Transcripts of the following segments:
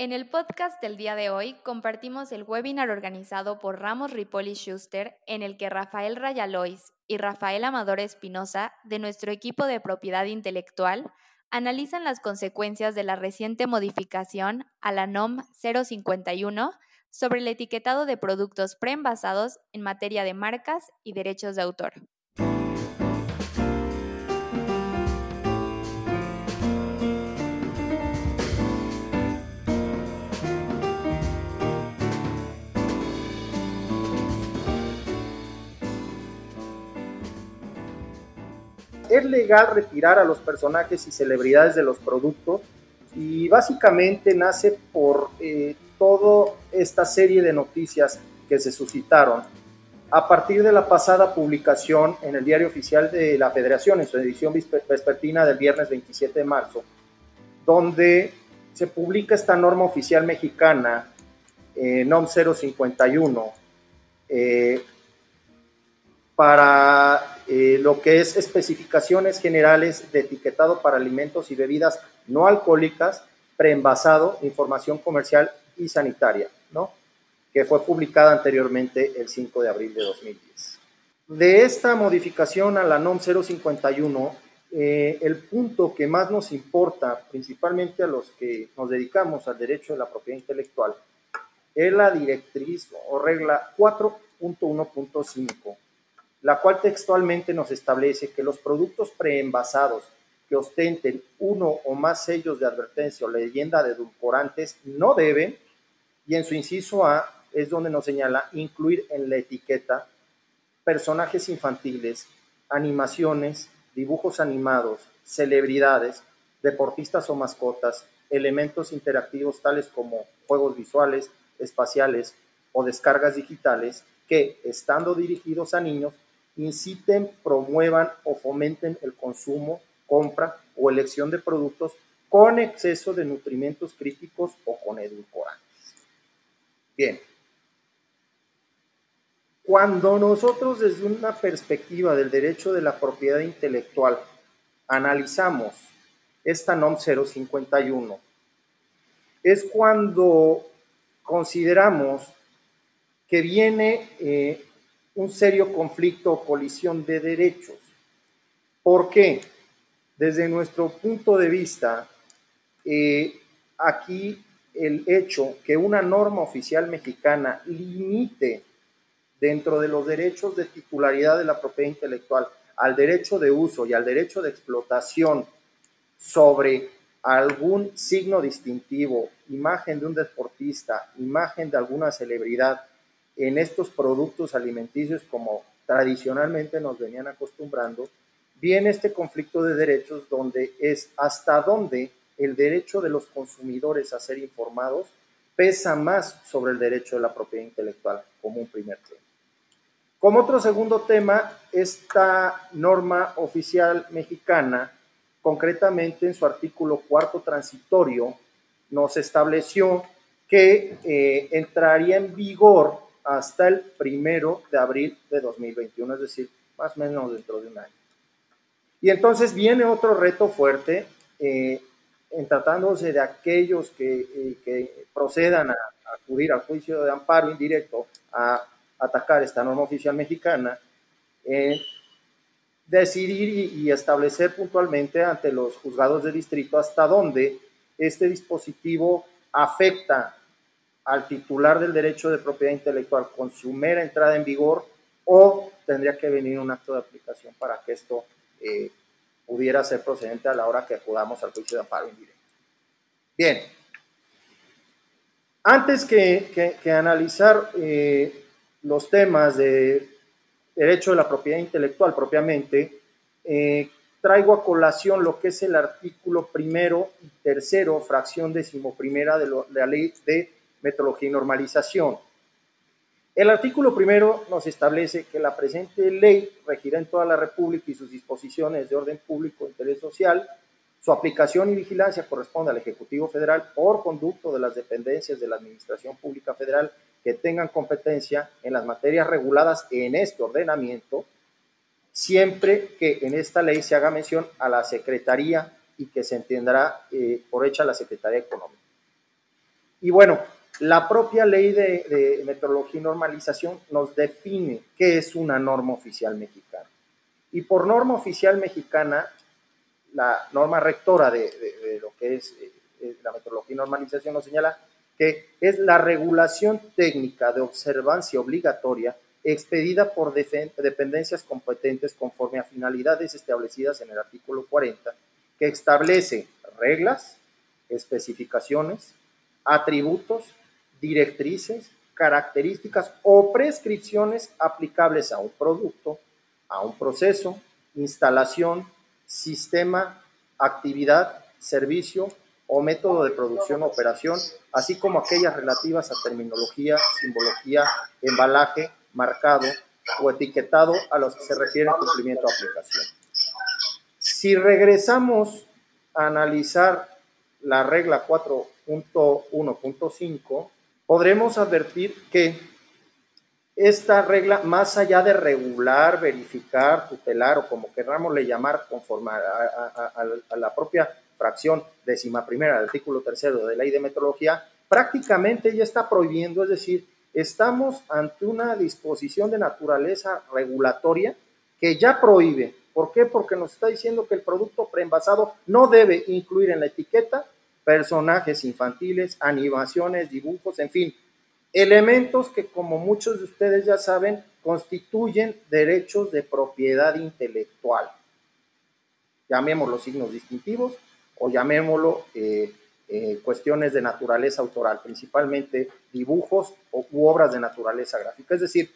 En el podcast del día de hoy compartimos el webinar organizado por Ramos Ripoli Schuster en el que Rafael Rayalois y Rafael Amador Espinosa de nuestro equipo de propiedad intelectual analizan las consecuencias de la reciente modificación a la NOM 051 sobre el etiquetado de productos preenvasados en materia de marcas y derechos de autor. Es legal retirar a los personajes y celebridades de los productos y básicamente nace por eh, toda esta serie de noticias que se suscitaron. A partir de la pasada publicación en el diario oficial de la Federación, en su edición vespertina del viernes 27 de marzo, donde se publica esta norma oficial mexicana, NOM 051, eh, para eh, lo que es especificaciones generales de etiquetado para alimentos y bebidas no alcohólicas, preenvasado, información comercial y sanitaria, ¿no? que fue publicada anteriormente el 5 de abril de 2010. De esta modificación a la NOM 051, eh, el punto que más nos importa, principalmente a los que nos dedicamos al derecho de la propiedad intelectual, es la directriz o regla 4.1.5 la cual textualmente nos establece que los productos preenvasados que ostenten uno o más sellos de advertencia o leyenda de edulcorantes no deben, y en su inciso A es donde nos señala incluir en la etiqueta personajes infantiles, animaciones, dibujos animados, celebridades, deportistas o mascotas, elementos interactivos tales como juegos visuales, espaciales o descargas digitales que, estando dirigidos a niños, inciten, promuevan o fomenten el consumo, compra o elección de productos con exceso de nutrimentos críticos o con edulcorantes. Bien. Cuando nosotros desde una perspectiva del derecho de la propiedad intelectual analizamos esta NOM 051, es cuando consideramos que viene eh, un serio conflicto o colisión de derechos. ¿Por qué? Desde nuestro punto de vista, eh, aquí el hecho que una norma oficial mexicana limite dentro de los derechos de titularidad de la propiedad intelectual al derecho de uso y al derecho de explotación sobre algún signo distintivo, imagen de un deportista, imagen de alguna celebridad, en estos productos alimenticios como tradicionalmente nos venían acostumbrando, viene este conflicto de derechos donde es hasta dónde el derecho de los consumidores a ser informados pesa más sobre el derecho de la propiedad intelectual como un primer tema. Como otro segundo tema, esta norma oficial mexicana, concretamente en su artículo cuarto transitorio, nos estableció que eh, entraría en vigor hasta el primero de abril de 2021, es decir, más o menos dentro de un año. Y entonces viene otro reto fuerte eh, en tratándose de aquellos que, eh, procedan a, acudir al juicio de amparo indirecto a atacar esta norma oficial mexicana, decidir y, y establecer puntualmente ante los juzgados de distrito hasta dónde este dispositivo afecta al titular del derecho de propiedad intelectual con su mera entrada en vigor o tendría que venir un acto de aplicación para que esto eh, pudiera ser procedente a la hora que acudamos al juicio de amparo indirecto. Bien, antes que, analizar eh, los temas de derecho de la propiedad intelectual propiamente, eh, traigo a colación lo que es el artículo primero y tercero, fracción decimoprimera de, de la ley de metodología y normalización. El artículo primero nos establece que la presente ley regirá en toda la República y sus disposiciones de orden público interés social. Su aplicación y vigilancia corresponde al Ejecutivo Federal por conducto de las dependencias de la Administración Pública Federal que tengan competencia en las materias reguladas en este ordenamiento, siempre que en esta ley se haga mención a la Secretaría y que se entenderá eh, por hecha la Secretaría Económica. Y bueno, la propia ley de, metrología y normalización nos define qué es una norma oficial mexicana. Y por norma oficial mexicana, la norma rectora de, de lo que es eh, la metrología y normalización nos señala que es la regulación técnica de observancia obligatoria expedida por dependencias competentes conforme a finalidades establecidas en el artículo 40, que establece reglas, especificaciones, atributos, directrices, características o prescripciones aplicables a un producto, a un proceso, instalación, sistema, actividad, servicio o método de producción o operación, así como aquellas relativas a terminología, simbología, embalaje, marcado o etiquetado a los que se refiere el cumplimiento de aplicación. Si regresamos a analizar la regla 4.1.5, podremos advertir que esta regla, más allá de regular, verificar, tutelar o como queramos le llamar conforme a, la propia fracción décima primera del artículo tercero de la ley de metrología, prácticamente ya está prohibiendo, es decir, estamos ante una disposición de naturaleza regulatoria que ya prohíbe. ¿Por qué? Porque nos está diciendo que el producto preenvasado no debe incluir en la etiqueta personajes infantiles, animaciones, dibujos, en fin, elementos que como muchos de ustedes ya saben constituyen derechos de propiedad intelectual. Llamémoslos signos distintivos, o llamémoslo eh, eh, cuestiones de naturaleza autoral, principalmente dibujos o, u obras de naturaleza gráfica. Es decir,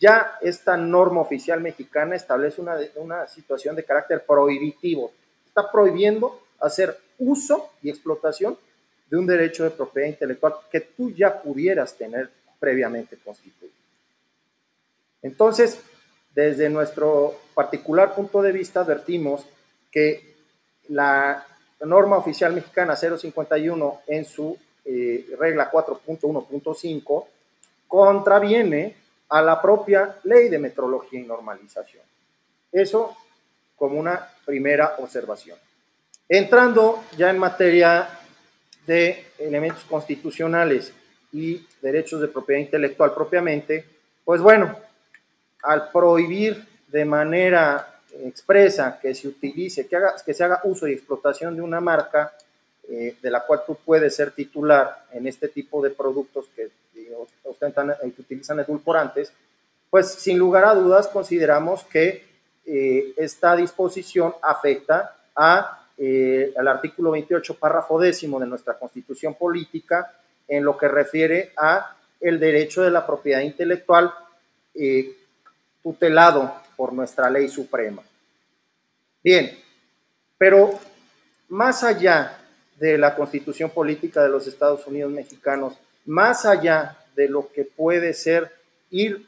ya esta norma oficial mexicana establece una situación de carácter prohibitivo. Está prohibiendo hacer uso y explotación de un derecho de propiedad intelectual que tú ya pudieras tener previamente constituido. Entonces, desde nuestro particular punto de vista, advertimos que la norma oficial mexicana 051 en su eh, regla 4.1.5 contraviene a la propia ley de metrología y normalización. Eso como una primera observación. Entrando ya en materia de elementos constitucionales y derechos de propiedad intelectual propiamente, pues bueno, al prohibir de manera expresa que se utilice, que, haga, que se haga uso y explotación de una marca eh, de la cual tú puedes ser titular en este tipo de productos que ostentan y eh, que utilizan edulcorantes, pues sin lugar a dudas consideramos que eh, esta disposición afecta a, al artículo 28, párrafo décimo de nuestra constitución política en lo que refiere a el derecho de la propiedad intelectual tutelado por nuestra ley suprema. Bien, pero más allá de la constitución política de los Estados Unidos mexicanos, más allá de lo que puede ser ir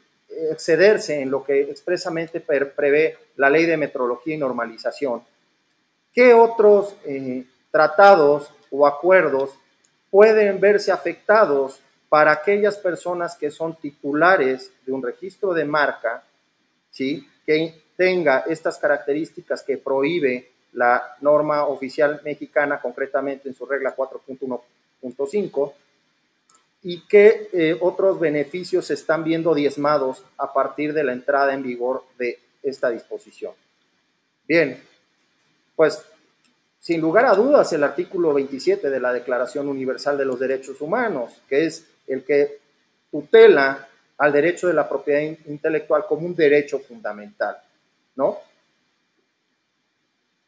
excederse en lo que expresamente prevé la ley de metrología y normalización, ¿qué otros eh, tratados o acuerdos pueden verse afectados para aquellas personas que son titulares de un registro de marca ¿sí? que tenga estas características que prohíbe la norma oficial mexicana, concretamente en su regla 4.1.5, y que eh, otros beneficios se están viendo diezmados a partir de la entrada en vigor de esta disposición. Bien, pues sin lugar a dudas el artículo 27 de la Declaración Universal de los Derechos Humanos, que es el que tutela al derecho de la propiedad intelectual como un derecho fundamental, ¿no?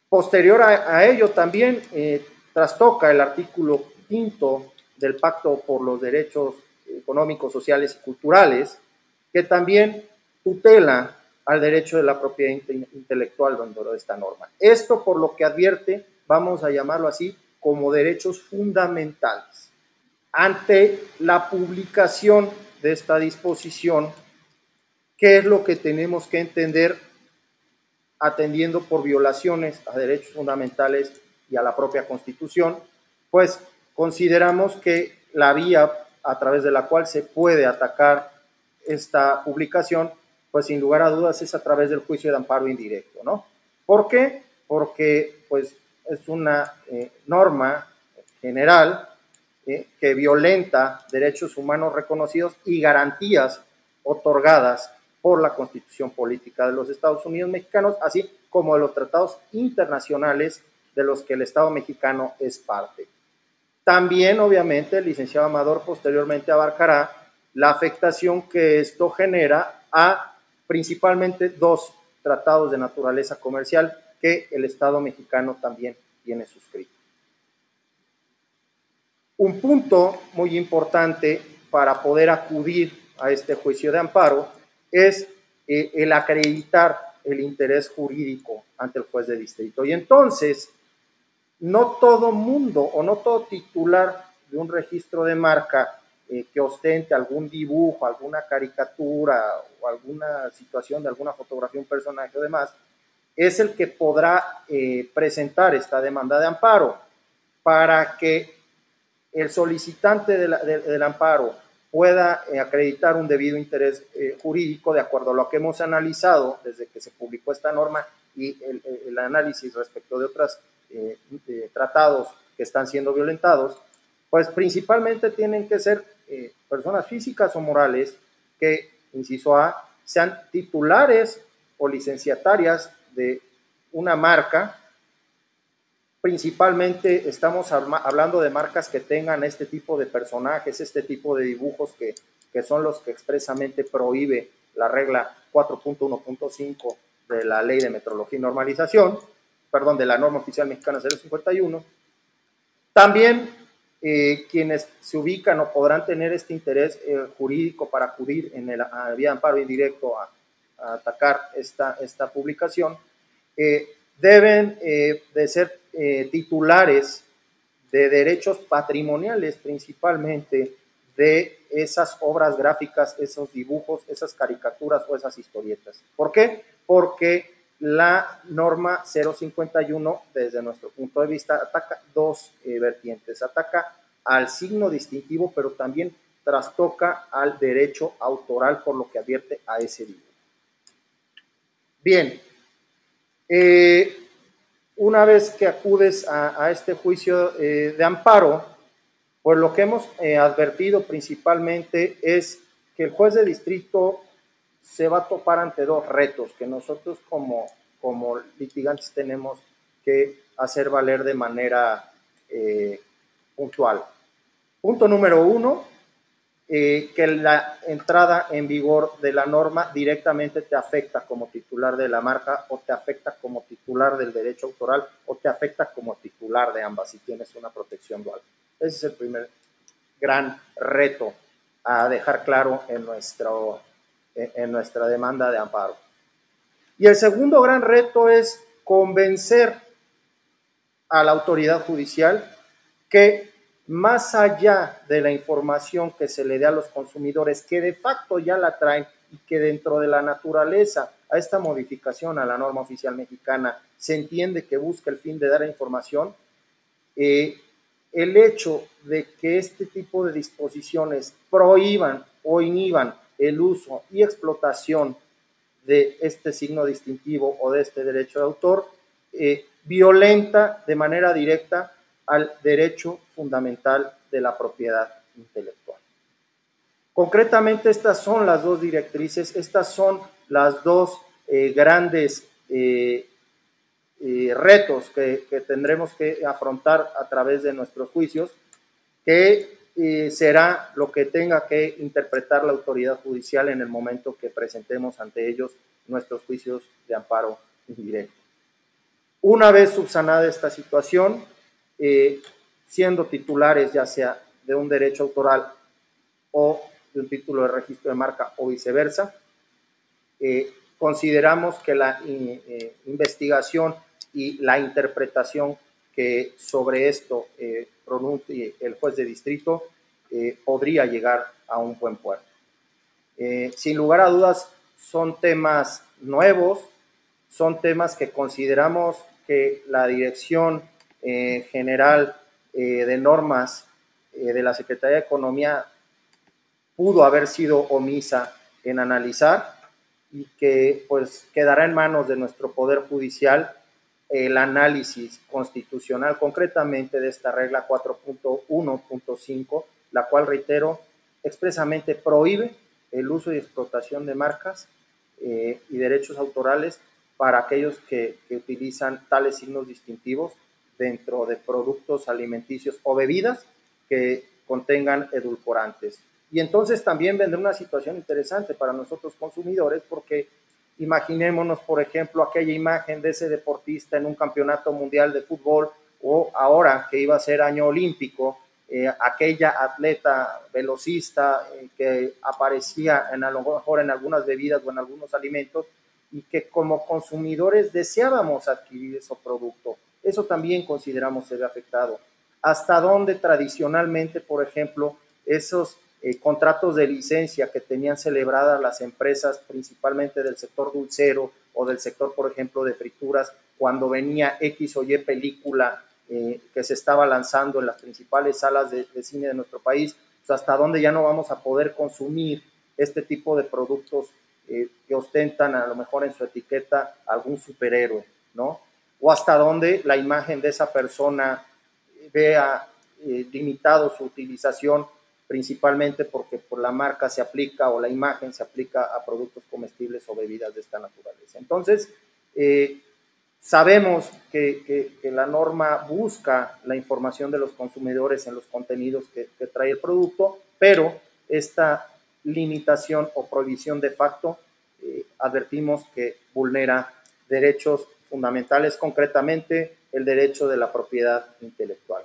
Posterior a, ello también eh, trastoca el artículo quinto del Pacto por los Derechos Económicos, Sociales y Culturales, que también tutela al derecho de la propiedad intelectual dentro de esta norma. Esto por lo que advierte, vamos a llamarlo así, como derechos fundamentales. Ante la publicación de esta disposición, qué es lo que tenemos que entender atendiendo por violaciones a derechos fundamentales y a la propia Constitución, pues consideramos que la vía a través de la cual se puede atacar esta publicación, pues sin lugar a dudas es a través del juicio de amparo indirecto, ¿no? ¿Por qué? Porque pues es una eh, norma general que violenta derechos humanos reconocidos y garantías otorgadas por la Constitución Política de los Estados Unidos Mexicanos, así como de los tratados internacionales de los que el Estado mexicano es parte. También, obviamente, el licenciado Amador posteriormente abarcará la afectación que esto genera a principalmente dos tratados de naturaleza comercial que el Estado mexicano también tiene suscrito. Un punto muy importante para poder acudir a este juicio de amparo es eh, el acreditar el interés jurídico ante el juez de distrito. Y entonces, no todo mundo o no todo titular de un registro de marca eh, que ostente algún dibujo, alguna caricatura o alguna situación de alguna fotografía, un personaje o demás, es el que podrá eh, presentar esta demanda de amparo. Para que el solicitante del amparo pueda eh, acreditar un debido interés eh, jurídico de acuerdo a lo que hemos analizado desde que se publicó esta norma y el, análisis respecto de otros eh, tratados que están siendo violentados, pues principalmente tienen que ser personas físicas o morales que, inciso A, sean titulares o licenciatarias de una marca Principalmente estamos hablando de marcas que tengan este tipo de personajes, este tipo de dibujos que, que son los que expresamente prohíbe la regla 4.1.5 de la Ley de Metrología y Normalización, perdón, de la norma oficial mexicana 051. También eh, quienes se ubican o podrán tener este interés eh, jurídico para acudir en el vía amparo indirecto a, a, atacar esta, esta publicación, eh, deben de ser eh, titulares de derechos patrimoniales principalmente de esas obras gráficas, esos dibujos, esas caricaturas o esas historietas. ¿Por qué? Porque la norma 051, desde nuestro punto de vista, ataca dos eh, vertientes. Ataca al signo distintivo, pero también trastoca al derecho autoral por lo que advierte a ese dibujo. Bien, eh, una vez que acudes a, este juicio eh, de amparo, pues lo que hemos advertido principalmente es que el juez de distrito se va a topar ante dos retos que nosotros como, como litigantes tenemos que hacer valer de manera eh, puntual. Punto número uno, eh, que la entrada en vigor de la norma directamente te afecta como titular de la marca o te afecta como titular del derecho autoral o te afecta como titular de ambas si tienes una protección dual. Ese es el primer gran reto a dejar claro en, nuestro, en nuestra demanda de amparo. Y el segundo gran reto es convencer a la autoridad judicial que más allá de la información que se le dé a los consumidores, que de facto ya la traen y que dentro de la naturaleza a esta modificación a la norma oficial mexicana se entiende que busca el fin de dar información, eh, el hecho de que este tipo de disposiciones prohíban o inhiban el uso y explotación de este signo distintivo o de este derecho de autor, eh, violenta de manera directa al derecho fundamental de la propiedad intelectual. Concretamente, estas son las dos directrices, estas son las dos eh, grandes eh, retos que, tendremos que afrontar a través de nuestros juicios, que será lo que tenga que interpretar la autoridad judicial en el momento que presentemos ante ellos nuestros juicios de amparo indirecto. Una vez subsanada esta situación, eh, siendo titulares ya sea de un derecho autoral o de un título de registro de marca o viceversa. Eh, consideramos que la eh, investigación y la interpretación que sobre esto pronuncie el juez de distrito podría llegar a un buen puerto. sin lugar a dudas, son temas nuevos, son temas que consideramos que la dirección eh, general eh, de normas eh, de la Secretaría de Economía pudo haber sido omisa en analizar y que pues quedará en manos de nuestro Poder Judicial el análisis constitucional concretamente de esta regla 4.1.5, la cual, reitero, expresamente prohíbe el uso y explotación de marcas eh, y derechos autorales para aquellos que, que utilizan tales signos distintivos dentro de productos alimenticios o bebidas que contengan edulcorantes. Y entonces también vendrá una situación interesante para nosotros consumidores porque imaginémonos, por ejemplo, aquella imagen de ese deportista en un campeonato mundial de fútbol o ahora que iba a ser año olímpico, eh, aquella atleta velocista eh, que aparecía en, a lo mejor en algunas bebidas o en algunos alimentos y que como consumidores deseábamos adquirir ese producto. Eso también consideramos se ve afectado. Hasta dónde tradicionalmente, por ejemplo, esos eh, contratos de licencia que tenían celebradas las empresas, principalmente del sector dulcero o del sector, por ejemplo, de frituras, cuando venía X o Y película eh, que se estaba lanzando en las principales salas de, cine de nuestro país, pues hasta dónde ya no vamos a poder consumir este tipo de productos eh, que ostentan a lo mejor en su etiqueta algún superhéroe, ¿no? O hasta dónde la imagen de esa persona vea limitado su utilización principalmente porque por la marca se aplica o la imagen se aplica a productos comestibles o bebidas de esta naturaleza. Entonces, eh, sabemos que, la norma busca la información de los consumidores en los contenidos que, trae el producto, pero esta limitación o prohibición de facto eh, advertimos que vulnera derechos fundamentales, concretamente el derecho de la propiedad intelectual.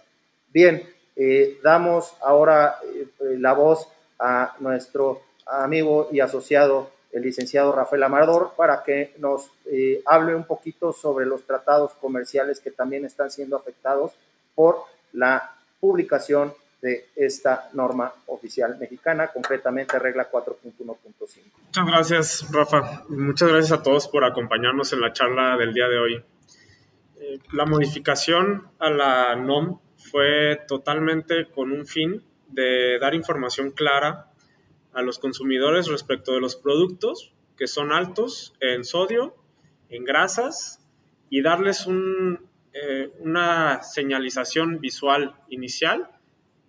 Bien, eh, damos ahora eh, la voz a nuestro amigo y asociado, el licenciado Rafael Amador, para que nos eh, hable un poquito sobre los tratados comerciales que también están siendo afectados por la publicación de esta norma oficial mexicana, concretamente regla 4.1.5. Muchas gracias, Rafa. Muchas gracias a todos por acompañarnos en la charla del día de hoy. la modificación a la NOM fue totalmente con un fin de dar información clara a los consumidores respecto de los productos que son altos en sodio, en grasas y darles eh, una señalización visual inicial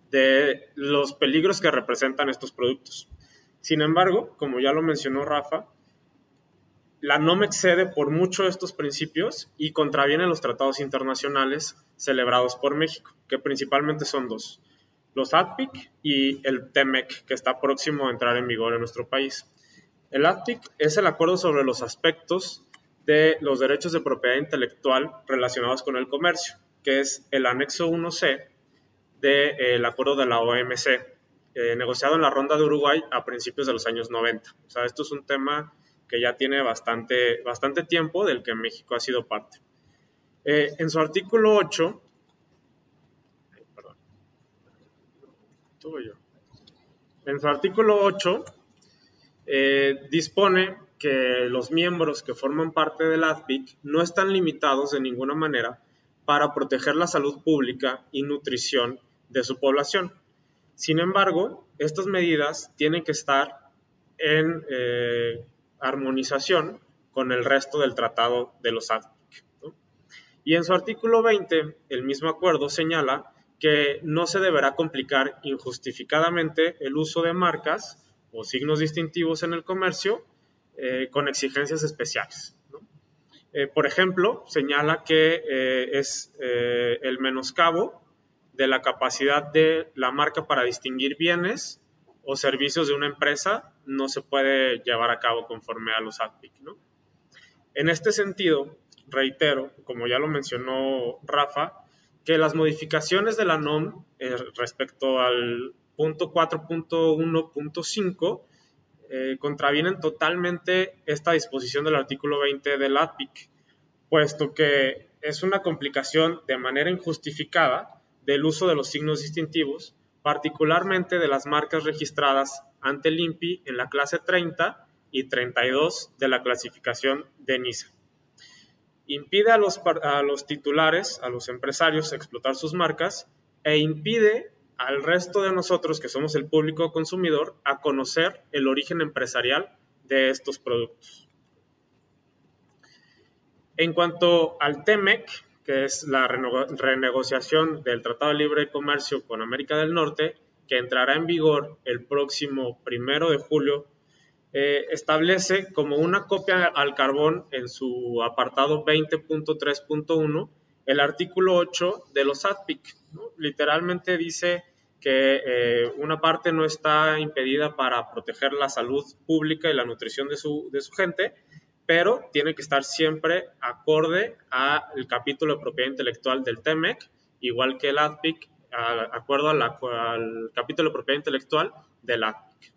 de los peligros que representan estos productos. Sin embargo, como ya lo mencionó Rafa, la NOM excede por mucho estos principios y contraviene los tratados internacionales celebrados por México, que principalmente son dos, los ATPIC y el TEMEC, que está próximo a entrar en vigor en nuestro país. El ATPIC es el acuerdo sobre los aspectos de los derechos de propiedad intelectual relacionados con el comercio, que es el anexo 1C del acuerdo de la OMC, eh, negociado en la ronda de Uruguay a principios de los años 90. O sea, esto es un tema que ya tiene bastante, bastante tiempo del que México ha sido parte. Eh, en su artículo 8, En su artículo 8 eh, dispone que los miembros que forman parte del ADPIC no están limitados de ninguna manera para proteger la salud pública y nutrición de su población. Sin embargo, estas medidas tienen que estar en eh, armonización con el resto del Tratado de los ATPIC. Y en su artículo 20, el mismo acuerdo señala que no se deberá complicar injustificadamente el uso de marcas o signos distintivos en el comercio eh, con exigencias especiales. Eh, por ejemplo, señala que eh, es el menoscabo de la capacidad de la marca para distinguir bienes o servicios de una empresa no se puede llevar a cabo conforme a los ADPIC. ¿no? En este sentido, reitero, como ya lo mencionó Rafa, que las modificaciones de la NOM eh, respecto al punto 4.1.5 eh, contravienen totalmente esta disposición del artículo 20 del ADPIC, puesto que es una complicación de manera injustificada del uso de los signos distintivos particularmente de las marcas registradas ante el INPI en la clase 30 y 32 de la clasificación de NISA. Impide a los, a los titulares, a los empresarios, explotar sus marcas e impide al resto de nosotros, que somos el público consumidor, a conocer el origen empresarial de estos productos. En cuanto al TEMEC, que es la renegociación del Tratado de Libre Comercio con América del Norte, que entrará en vigor el próximo primero de julio, eh, establece como una copia al carbón en su apartado 20.3.1 el artículo 8 de los ADPIC. Literalmente dice que eh, una parte no está impedida para proteger la salud pública y la nutrición de su, de su gente, pero tiene que estar siempre acorde al capítulo de propiedad intelectual del TEMEC, igual que el ADPIC, acuerdo al capítulo de propiedad intelectual del ADPIC.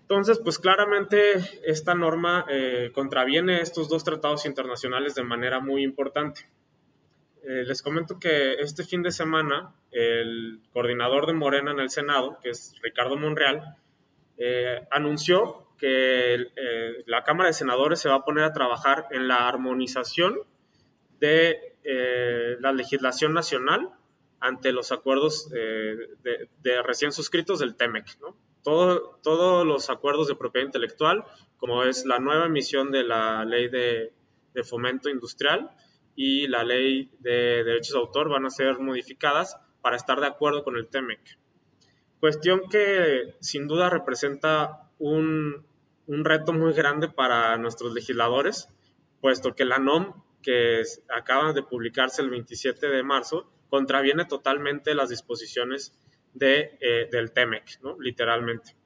Entonces, pues claramente esta norma eh, contraviene estos dos tratados internacionales de manera muy importante. Eh, les comento que este fin de semana el coordinador de Morena en el Senado, que es Ricardo Monreal, eh, anunció que la Cámara de Senadores se va a poner a trabajar en la armonización de la legislación nacional ante los acuerdos de, de, recién suscritos del TEMEC. ¿no? todos los acuerdos de propiedad intelectual, como es la nueva emisión de la ley de, fomento industrial y la ley de derechos de autor, van a ser modificadas para estar de acuerdo con el TEMEC. Cuestión que sin duda representa un, un reto muy grande para nuestros legisladores, puesto que la NOM, que acaba de publicarse el 27 de marzo, contraviene totalmente las disposiciones de, eh, del TEMEC, ¿no? literalmente.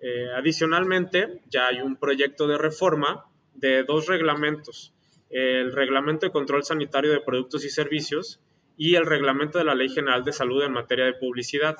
Eh, adicionalmente, ya hay un proyecto de reforma de dos reglamentos, el Reglamento de Control Sanitario de Productos y Servicios y el Reglamento de la Ley General de Salud en materia de publicidad,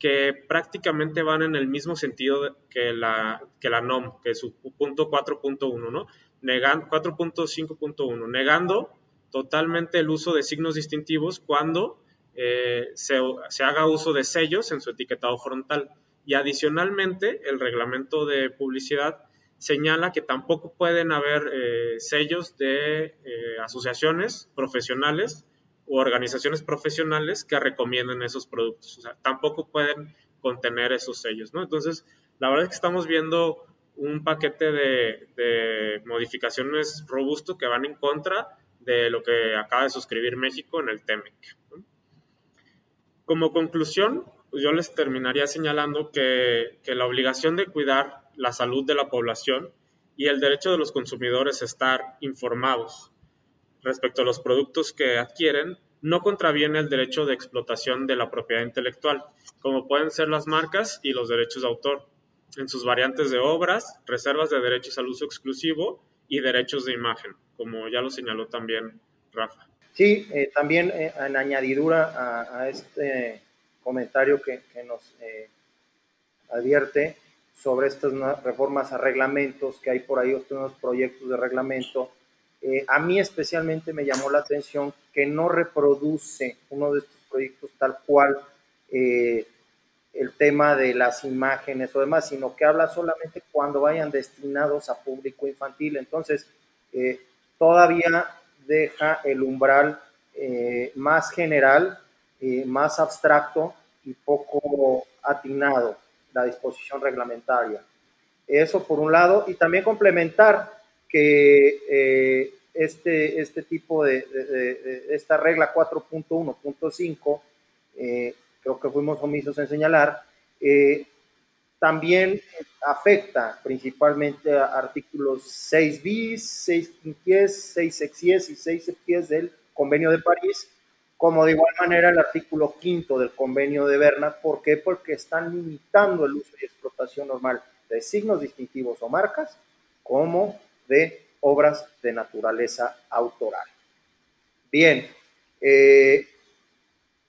que prácticamente van en el mismo sentido que la, que la NOM, que es su punto 4.1, ¿no? 4.5.1, negando totalmente el uso de signos distintivos cuando eh, se, haga uso de sellos en su etiquetado frontal. Y adicionalmente, el reglamento de publicidad señala que tampoco pueden haber eh, sellos de eh, asociaciones profesionales u organizaciones profesionales que recomienden esos productos. O sea, tampoco pueden contener esos sellos. Entonces, la verdad es que estamos viendo un paquete de, modificaciones robusto que van en contra de lo que acaba de suscribir México en el TEMEC. Como conclusión, pues yo les terminaría señalando que, la obligación de cuidar la salud de la población y el derecho de los consumidores a estar informados respecto a los productos que adquieren no contraviene el derecho de explotación de la propiedad intelectual, como pueden ser las marcas y los derechos de autor, en sus variantes de obras, reservas de derechos al uso exclusivo y derechos de imagen, como ya lo señaló también Rafa. Sí, eh, también eh, en añadidura a, este comentario que, nos eh, advierte sobre estas reformas a reglamentos que hay por ahí, nuevos proyectos de reglamento, a mí especialmente me llamó la atención que no reproduce uno de estos proyectos tal cual el tema de las imágenes o demás, sino que habla solamente cuando vayan destinados a público infantil. Entonces, todavía deja el umbral eh, más general, eh, más abstracto y poco atinado, la disposición reglamentaria. Eso por un lado, y también complementar que eh, este, este tipo de, esta regla 4.1.5, creo que fuimos omisos en señalar, también afecta principalmente a artículos 6 bis, 6 quinquies, 6 sexies y 6 septies del Convenio de París, como de igual manera el artículo quinto del Convenio de Berna. ¿Por qué? Porque están limitando el uso y explotación normal de signos distintivos o marcas, como de obras de naturaleza autoral. Bien, eh,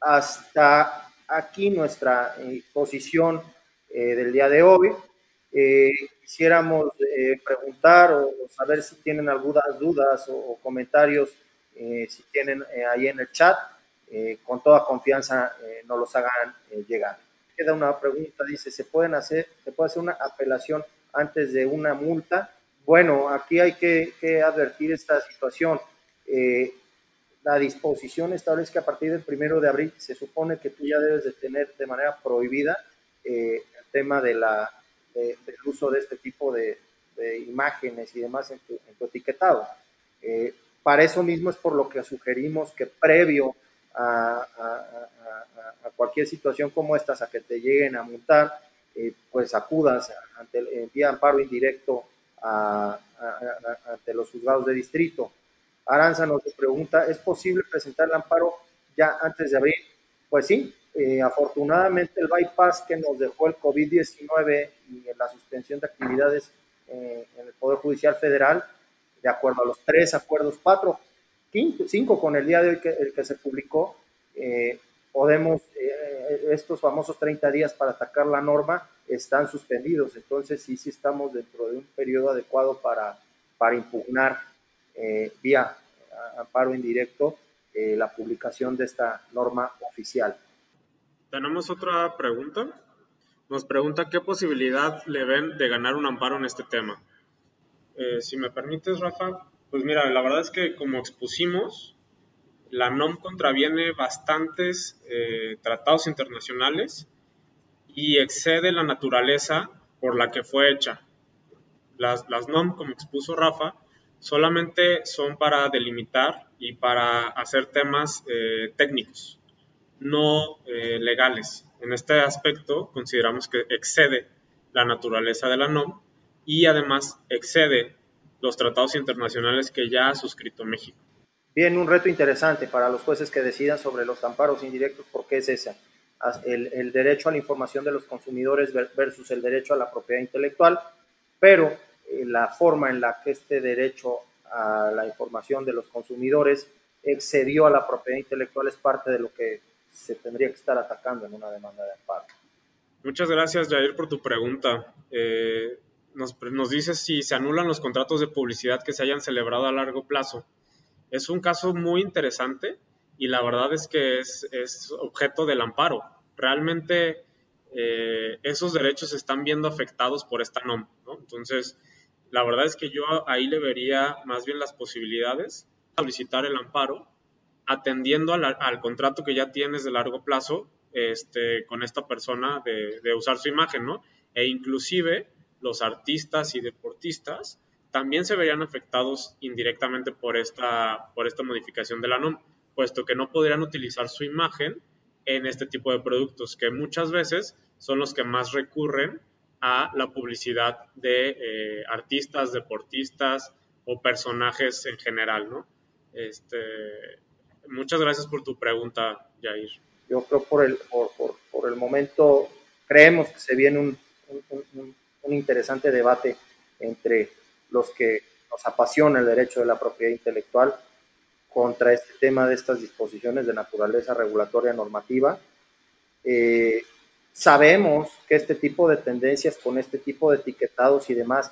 hasta aquí nuestra exposición eh, del día de hoy. Eh, quisiéramos eh, preguntar o, saber si tienen algunas dudas o, comentarios, si tienen ahí en el chat, con toda confianza nos los hagan llegar. Queda una pregunta, dice, ¿se, pueden hacer, ¿se puede hacer una apelación antes de una multa? Bueno, aquí hay que, advertir esta situación. la disposición establece que a partir del primero de abril se supone que tú ya debes de tener de manera prohibida eh, tema de la, del uso de este tipo de, imágenes y demás en tu, etiquetado. para eso mismo es por lo que sugerimos que previo a, cualquier situación como estas, a que te lleguen a multar, pues acudas ante el, vía amparo indirecto ante los juzgados de distrito. Aranza nos pregunta, ¿es posible presentar el amparo ya antes de abril? Pues sí, eh, afortunadamente el bypass que nos dejó el COVID-19 y la suspensión de actividades eh, en el Poder Judicial Federal, de acuerdo a los tres acuerdos, cuatro, cinco con el día de hoy que, el que se publicó, eh, podemos, estos famosos 30 días para atacar la norma están suspendidos. Entonces sí, sí estamos dentro de un periodo adecuado para, para impugnar vía amparo indirecto la publicación de esta norma oficial. Tenemos otra pregunta. Nos pregunta qué posibilidad le ven de ganar un amparo en este tema. Eh, si me permites, Rafa, pues mira, la verdad es que como expusimos, la NOM contraviene bastantes eh, tratados internacionales y excede la naturaleza por la que fue hecha. Las, NOM, como expuso Rafa, solamente son para delimitar y para hacer temas eh, técnicos no eh, legales. En este aspecto consideramos que excede la naturaleza de la NOM y además excede los tratados internacionales que ya ha suscrito México. Bien, un reto interesante para los jueces que decidan sobre los amparos indirectos, porque es ese, el, derecho a la información de los consumidores versus el derecho a la propiedad intelectual, pero eh, la forma en la que este derecho a la información de los consumidores excedió a la propiedad intelectual es parte de lo que se tendría que estar atacando en una demanda de amparo. Muchas gracias, Jair, por tu pregunta. Eh, nos, nos dices si se anulan los contratos de publicidad que se hayan celebrado a largo plazo. Es un caso muy interesante y la verdad es que es, es objeto del amparo. Realmente eh, esos derechos se están viendo afectados por esta norma. ¿no? Entonces, la verdad es que yo ahí le vería más bien las posibilidades de solicitar el amparo atendiendo al, contrato que ya tienes de largo plazo este, con esta persona de, usar su imagen. E inclusive los artistas y deportistas también se verían afectados indirectamente por esta, por esta modificación de la NOM, puesto que no podrían utilizar su imagen en este tipo de productos, que muchas veces son los que más recurren a la publicidad de eh, artistas, deportistas o personajes en general, ¿no? Este, muchas gracias por tu pregunta, Jair. Yo creo por el, por, por, el momento creemos que se viene un, un, interesante debate entre los que nos apasiona el derecho de la propiedad intelectual contra este tema de estas disposiciones de naturaleza regulatoria normativa. Eh, sabemos que este tipo de tendencias con este tipo de etiquetados y demás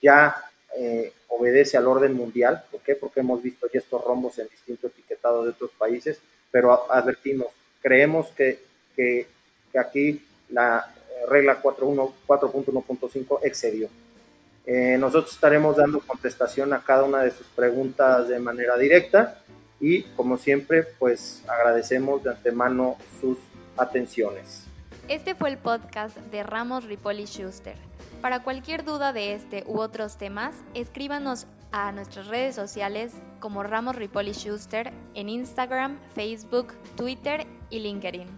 ya eh, obedece al orden mundial. ¿Por qué? Porque hemos visto ya estos rombos en distintos etiquetados de otros países, pero advertimos, creemos que, que, aquí la regla 4.1.5 excedió. Eh, nosotros estaremos dando contestación a cada una de sus preguntas de manera directa y como siempre pues agradecemos de antemano sus atenciones. Este fue el podcast de Ramos Ripoli Schuster. Para cualquier duda de este u otros temas, escríbanos a nuestras redes sociales como Ramos Ripoli Schuster en Instagram, Facebook, Twitter y LinkedIn.